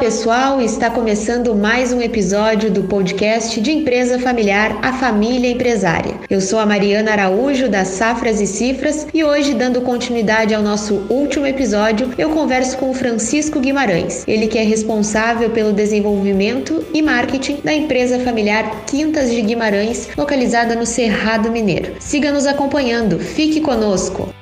pessoal, está começando mais um episódio do podcast de empresa familiar A Família Empresária. Eu sou a Mariana Araújo das Safras e Cifras e hoje, dando continuidade ao nosso último episódio, eu converso com o Francisco Guimarães, ele que é responsável pelo desenvolvimento e marketing da empresa familiar Quintas de Guimarães, localizada no Cerrado Mineiro. Siga nos acompanhando, fique conosco!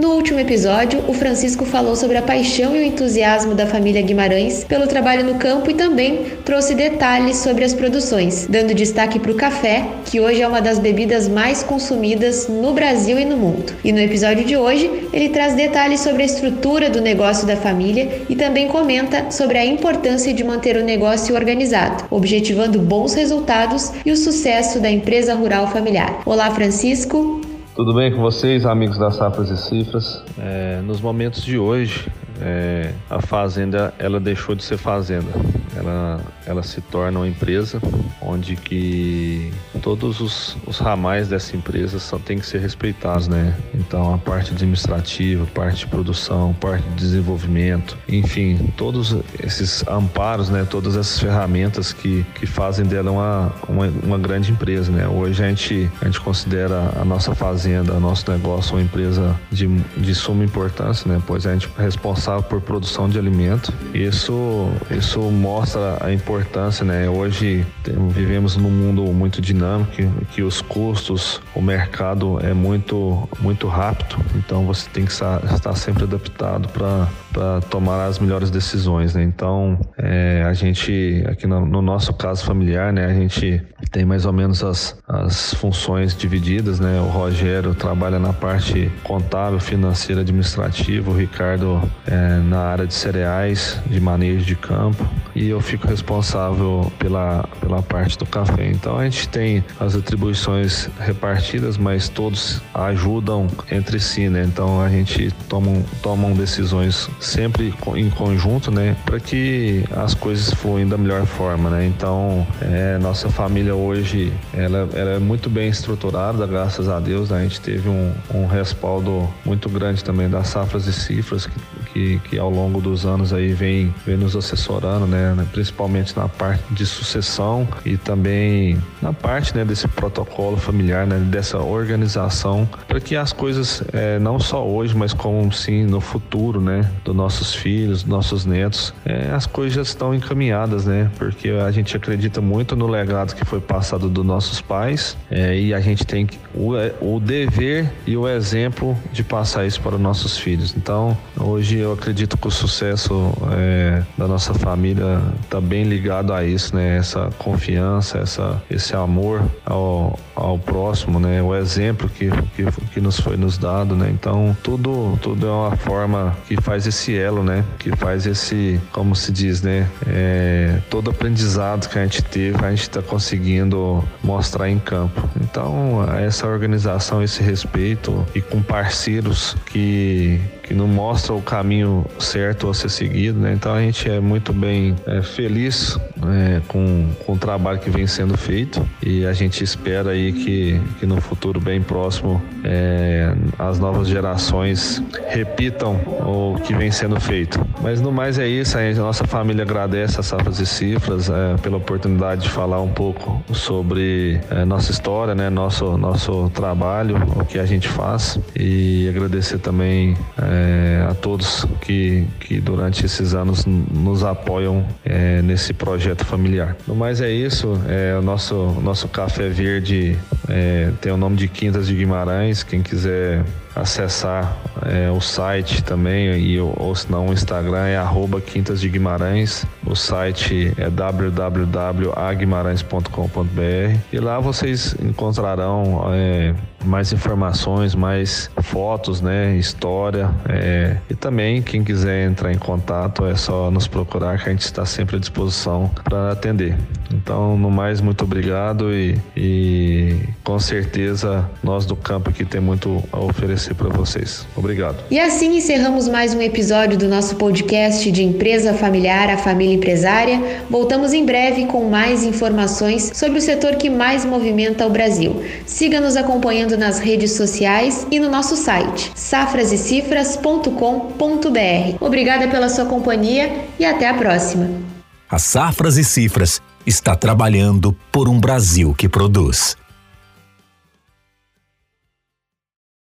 No último episódio, o Francisco falou sobre a paixão e o entusiasmo da família Guimarães pelo trabalho no campo e também trouxe detalhes sobre as produções, dando destaque para o café, que hoje é uma das bebidas mais consumidas no Brasil e no mundo. E no episódio de hoje, ele traz detalhes sobre a estrutura do negócio da família e também comenta sobre a importância de manter o negócio organizado, objetivando bons resultados e o sucesso da empresa rural familiar. Olá, Francisco! Tudo bem com vocês, amigos das Safras e Cifras? É, nos momentos de hoje, é, a fazenda ela deixou de ser fazenda. Ela, ela se torna uma empresa onde que todos os, os ramais dessa empresa só tem que ser respeitados, né? Então a parte administrativa, parte de produção, parte de desenvolvimento, enfim, todos esses amparos, né? Todas essas ferramentas que, que fazem dela uma, uma, uma grande empresa, né? Hoje a gente, a gente considera a nossa fazenda, o nosso negócio uma empresa de, de suma importância, né? Pois a gente é responsável responsável por produção de alimento. Isso, isso mostra a importância, né? Hoje vivemos num mundo muito dinâmico, que os custos, o mercado é muito, muito rápido, então você tem que estar sempre adaptado para tomar as melhores decisões, né? Então, é, a gente, aqui no, no, nosso caso familiar, né? A gente tem mais ou menos as, as funções divididas, né? O Rogério trabalha na parte contábil, financeira, administrativa, o Ricardo é, na área de cereais, de manejo de campo, e eu fico responsável pela, pela parte do café. Então a gente tem as atribuições repartidas, mas todos ajudam entre si, né? Então a gente toma, tomam decisões sempre em conjunto, né? Para que as coisas fluem da melhor forma, né? Então é, nossa família hoje ela, ela, é muito bem estruturada, graças a Deus. Né? A gente teve um, um respaldo muito grande também das safras e cifras que, que que, ao longo dos anos aí vem, vem nos assessorando, né, né? Principalmente na parte de sucessão e também na parte, né, desse protocolo familiar, né? Dessa organização para que as coisas, é, não só hoje, mas como sim no futuro, né? Dos nossos filhos, nossos netos, é, as coisas já estão encaminhadas, né? Porque a gente acredita muito no legado que foi passado dos nossos pais é, e a gente tem o, o dever e o exemplo de passar isso para os nossos filhos. Então, hoje eu acredito que o sucesso é, da nossa família está bem ligado a isso, né? Essa confiança, essa, esse amor ao, ao próximo, né? O exemplo que, que, que nos foi nos dado, né? Então tudo, tudo é uma forma que faz esse elo, né? Que faz esse, como se diz, né? É, todo aprendizado que a gente teve, a gente está conseguindo mostrar em campo. Então essa organização, esse respeito e com parceiros que que não mostra o caminho certo a ser seguido, né? Então a gente é muito bem é, feliz é, com, com o trabalho que vem sendo feito e a gente espera aí que, que no futuro bem próximo é, as novas gerações repitam o que vem sendo feito. Mas no mais é isso, a, gente, a nossa família agradece as safras e cifras é, pela oportunidade de falar um pouco sobre é, nossa história, né? Nosso, nosso trabalho, o que a gente faz e agradecer também é, é, a todos que, que durante esses anos nos apoiam é, nesse projeto familiar. No mais é isso, é, o nosso, nosso café verde é, tem o nome de Quintas de Guimarães, quem quiser acessar é, o site também e ou se não o Instagram é arroba Quintas de Guimarães o site é www.aguimarães.com.br e lá vocês encontrarão é, mais informações, mais fotos, né, história é, e também quem quiser entrar em contato é só nos procurar que a gente está sempre à disposição para atender. Então, no mais, muito obrigado e, e com certeza nós do campo aqui tem muito a oferecer para vocês. Obrigado. E assim encerramos mais um episódio do nosso podcast de Empresa Familiar, a Família Empresária. Voltamos em breve com mais informações sobre o setor que mais movimenta o Brasil. Siga nos acompanhando nas redes sociais e no nosso site safrasecifras.com.br. Obrigada pela sua companhia e até a próxima. A Safras e Cifras está trabalhando por um Brasil que produz.